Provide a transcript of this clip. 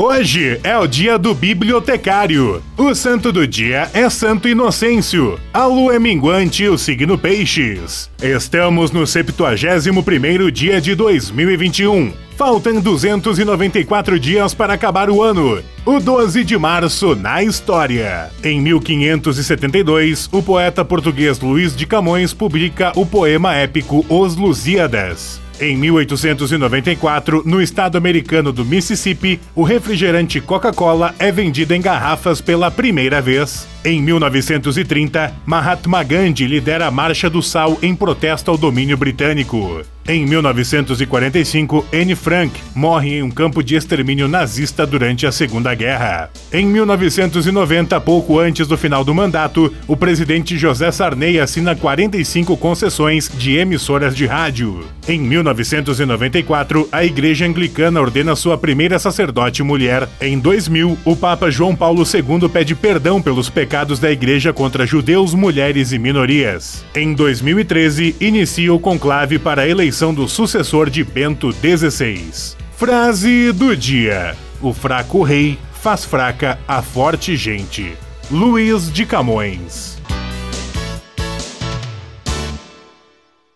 Hoje é o dia do bibliotecário. O santo do dia é Santo Inocêncio. A lua é minguante, o signo Peixes. Estamos no 71º dia de 2021. Faltam 294 dias para acabar o ano. O 12 de março na história. Em 1572, o poeta português Luís de Camões publica o poema épico Os Lusíadas. Em 1894, no estado americano do Mississippi, o refrigerante Coca-Cola é vendido em garrafas pela primeira vez. Em 1930, Mahatma Gandhi lidera a Marcha do Sal em protesto ao domínio britânico. Em 1945, Anne Frank morre em um campo de extermínio nazista durante a Segunda Guerra. Em 1990, pouco antes do final do mandato, o presidente José Sarney assina 45 concessões de emissoras de rádio. Em 1994, a Igreja Anglicana ordena sua primeira sacerdote mulher. Em 2000, o Papa João Paulo II pede perdão pelos pecados da Igreja contra judeus, mulheres e minorias. Em 2013, inicia o conclave para a eleição eleição do sucessor de Bento XVI. Frase do dia: O fraco rei faz fraca a forte gente. Luiz de Camões.